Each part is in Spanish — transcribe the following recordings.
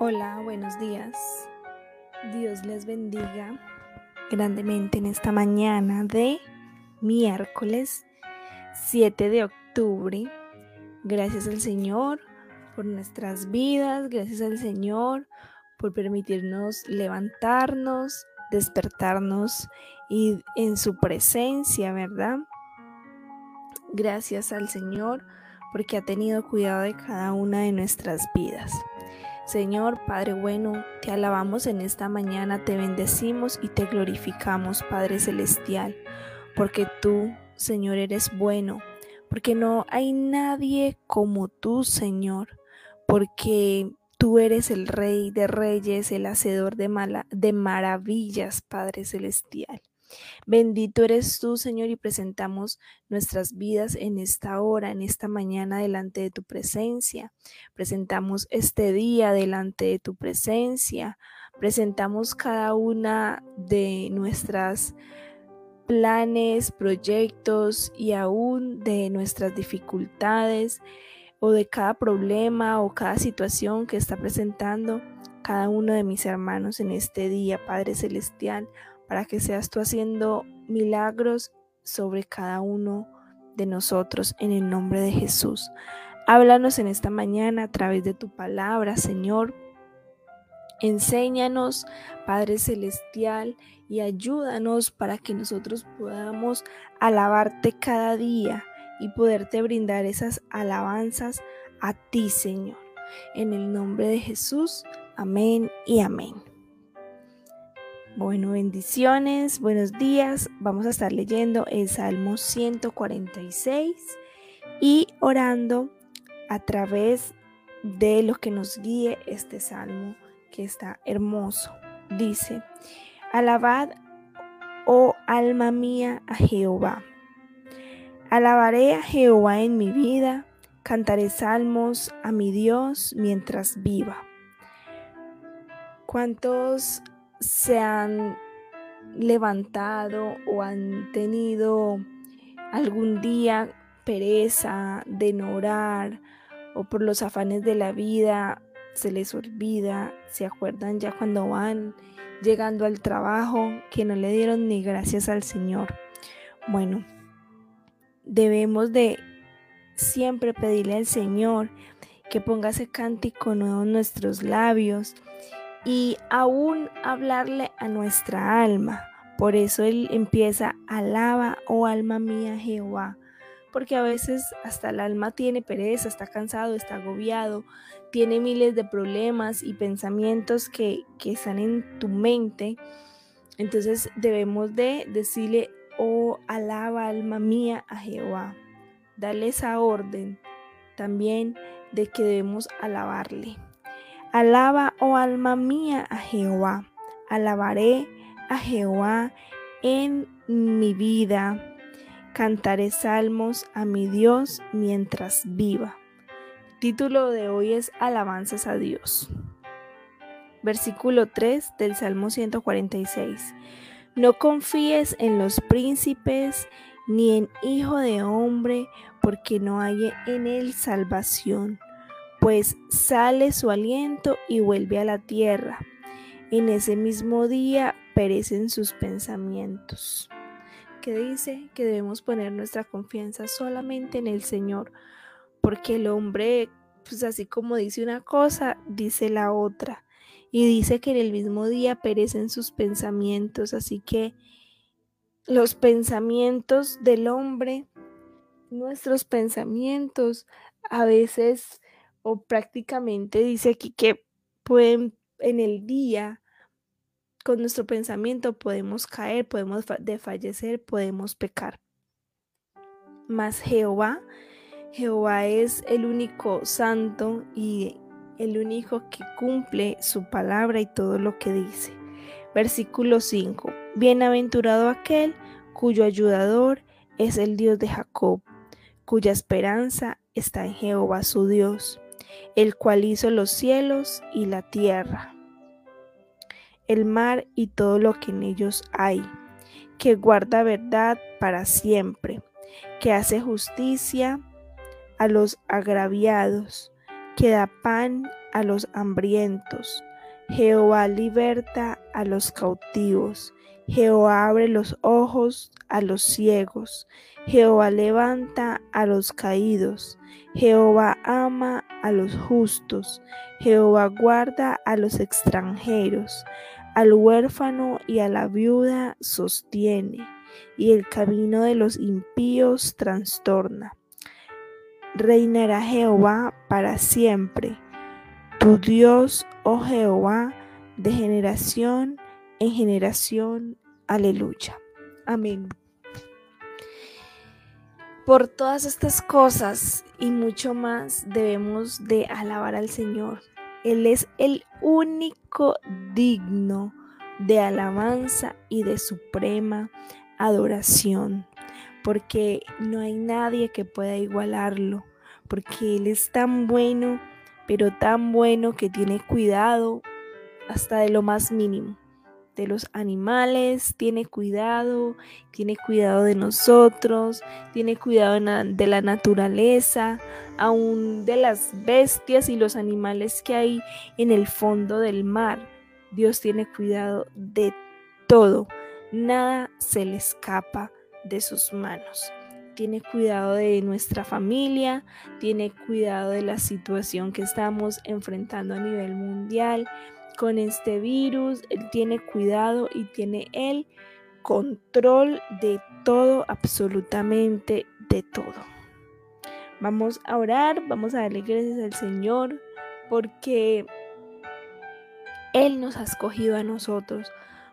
Hola, buenos días. Dios les bendiga grandemente en esta mañana de miércoles 7 de octubre. Gracias al Señor por nuestras vidas, gracias al Señor por permitirnos levantarnos, despertarnos y en su presencia, ¿verdad? Gracias al Señor porque ha tenido cuidado de cada una de nuestras vidas. Señor Padre bueno, te alabamos en esta mañana, te bendecimos y te glorificamos, Padre Celestial, porque tú, Señor, eres bueno, porque no hay nadie como tú, Señor, porque tú eres el Rey de Reyes, el Hacedor de, de maravillas, Padre Celestial. Bendito eres tú, Señor, y presentamos nuestras vidas en esta hora, en esta mañana delante de tu presencia. Presentamos este día delante de tu presencia. Presentamos cada una de nuestras planes, proyectos y aún de nuestras dificultades o de cada problema o cada situación que está presentando cada uno de mis hermanos en este día, Padre Celestial para que seas tú haciendo milagros sobre cada uno de nosotros en el nombre de Jesús. Háblanos en esta mañana a través de tu palabra, Señor. Enséñanos, Padre Celestial, y ayúdanos para que nosotros podamos alabarte cada día y poderte brindar esas alabanzas a ti, Señor. En el nombre de Jesús, amén y amén. Bueno, bendiciones, buenos días. Vamos a estar leyendo el Salmo 146 y orando a través de lo que nos guíe este salmo que está hermoso. Dice, alabad, oh alma mía, a Jehová. Alabaré a Jehová en mi vida, cantaré salmos a mi Dios mientras viva. ¿Cuántos se han levantado o han tenido algún día pereza de no orar o por los afanes de la vida se les olvida, se acuerdan ya cuando van llegando al trabajo que no le dieron ni gracias al Señor. Bueno, debemos de siempre pedirle al Señor que ponga ese cántico nuevo en nuestros labios y aún hablarle a nuestra alma. Por eso él empieza, alaba, oh alma mía, Jehová. Porque a veces hasta el alma tiene pereza, está cansado, está agobiado, tiene miles de problemas y pensamientos que, que están en tu mente. Entonces debemos de decirle, oh alaba alma mía a Jehová. Dale esa orden también de que debemos alabarle. Alaba, oh alma mía, a Jehová. Alabaré a Jehová en mi vida. Cantaré salmos a mi Dios mientras viva. Título de hoy es Alabanzas a Dios. Versículo 3 del Salmo 146. No confíes en los príncipes ni en hijo de hombre, porque no hay en él salvación pues sale su aliento y vuelve a la tierra. En ese mismo día perecen sus pensamientos. Que dice que debemos poner nuestra confianza solamente en el Señor, porque el hombre, pues así como dice una cosa, dice la otra. Y dice que en el mismo día perecen sus pensamientos, así que los pensamientos del hombre, nuestros pensamientos, a veces o prácticamente dice aquí que pueden en el día con nuestro pensamiento podemos caer, podemos desfallecer, podemos pecar. Mas Jehová, Jehová es el único santo y el único que cumple su palabra y todo lo que dice. Versículo 5. Bienaventurado aquel cuyo ayudador es el Dios de Jacob, cuya esperanza está en Jehová su Dios el cual hizo los cielos y la tierra, el mar y todo lo que en ellos hay, que guarda verdad para siempre, que hace justicia a los agraviados, que da pan a los hambrientos. Jehová liberta a los cautivos. Jehová abre los ojos a los ciegos. Jehová levanta a los caídos. Jehová ama a los justos. Jehová guarda a los extranjeros. Al huérfano y a la viuda sostiene, y el camino de los impíos trastorna. Reinará Jehová para siempre. Tu Dios, oh Jehová, de generación en generación. Aleluya. Amén. Por todas estas cosas y mucho más debemos de alabar al Señor. Él es el único digno de alabanza y de suprema adoración, porque no hay nadie que pueda igualarlo, porque Él es tan bueno, pero tan bueno que tiene cuidado hasta de lo más mínimo de los animales, tiene cuidado, tiene cuidado de nosotros, tiene cuidado de la naturaleza, aún de las bestias y los animales que hay en el fondo del mar. Dios tiene cuidado de todo, nada se le escapa de sus manos. Tiene cuidado de nuestra familia, tiene cuidado de la situación que estamos enfrentando a nivel mundial, con este virus, Él tiene cuidado y tiene el control de todo, absolutamente de todo. Vamos a orar, vamos a darle gracias al Señor porque Él nos ha escogido a nosotros,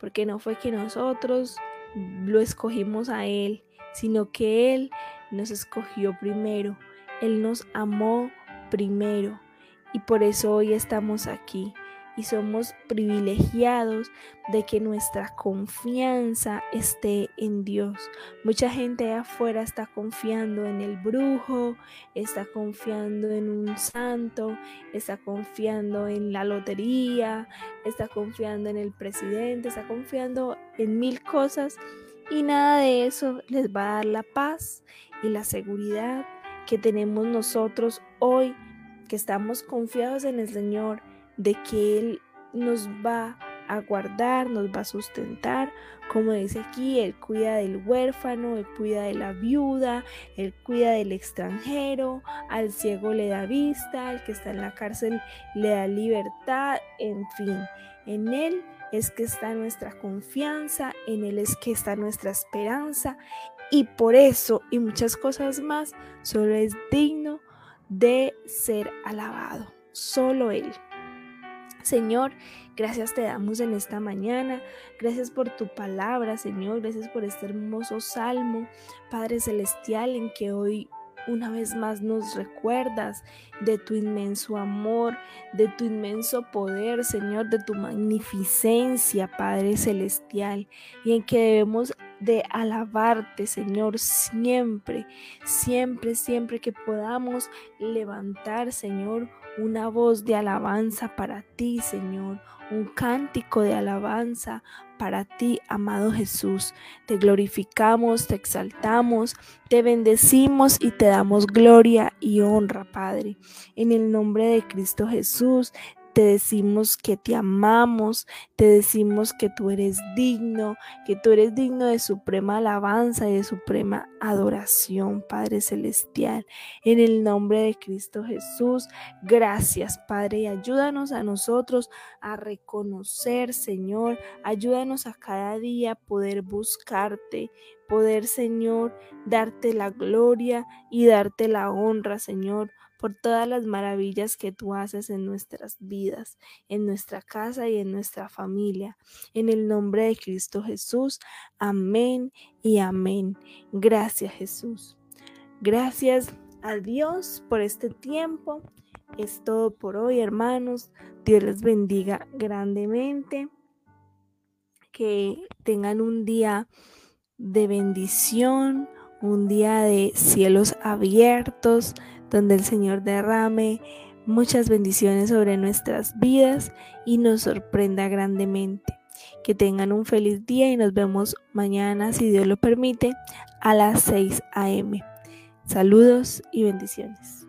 porque no fue que nosotros lo escogimos a Él, sino que Él nos escogió primero, Él nos amó primero. Y por eso hoy estamos aquí y somos privilegiados de que nuestra confianza esté en Dios. Mucha gente afuera está confiando en el brujo, está confiando en un santo, está confiando en la lotería, está confiando en el presidente, está confiando en mil cosas y nada de eso les va a dar la paz y la seguridad que tenemos nosotros hoy que estamos confiados en el Señor de que Él nos va a guardar, nos va a sustentar. Como dice aquí, Él cuida del huérfano, Él cuida de la viuda, Él cuida del extranjero, al ciego le da vista, al que está en la cárcel le da libertad, en fin, en Él es que está nuestra confianza, en Él es que está nuestra esperanza y por eso y muchas cosas más, solo es digno de ser alabado, solo Él. Señor, gracias te damos en esta mañana. Gracias por tu palabra, Señor. Gracias por este hermoso salmo, Padre Celestial, en que hoy una vez más nos recuerdas de tu inmenso amor, de tu inmenso poder, Señor, de tu magnificencia, Padre Celestial, y en que debemos de alabarte, Señor, siempre, siempre, siempre que podamos levantar, Señor, una voz de alabanza para ti, Señor, un cántico de alabanza para ti, amado Jesús. Te glorificamos, te exaltamos, te bendecimos y te damos gloria y honra, Padre. En el nombre de Cristo Jesús, te decimos que te amamos, te decimos que tú eres digno, que tú eres digno de suprema alabanza y de suprema adoración, Padre Celestial. En el nombre de Cristo Jesús, gracias, Padre, y ayúdanos a nosotros a reconocer, Señor, ayúdanos a cada día poder buscarte, poder, Señor, darte la gloria y darte la honra, Señor por todas las maravillas que tú haces en nuestras vidas, en nuestra casa y en nuestra familia. En el nombre de Cristo Jesús, amén y amén. Gracias Jesús. Gracias a Dios por este tiempo. Es todo por hoy, hermanos. Dios les bendiga grandemente. Que tengan un día de bendición, un día de cielos abiertos donde el Señor derrame muchas bendiciones sobre nuestras vidas y nos sorprenda grandemente. Que tengan un feliz día y nos vemos mañana, si Dios lo permite, a las 6 a.m. Saludos y bendiciones.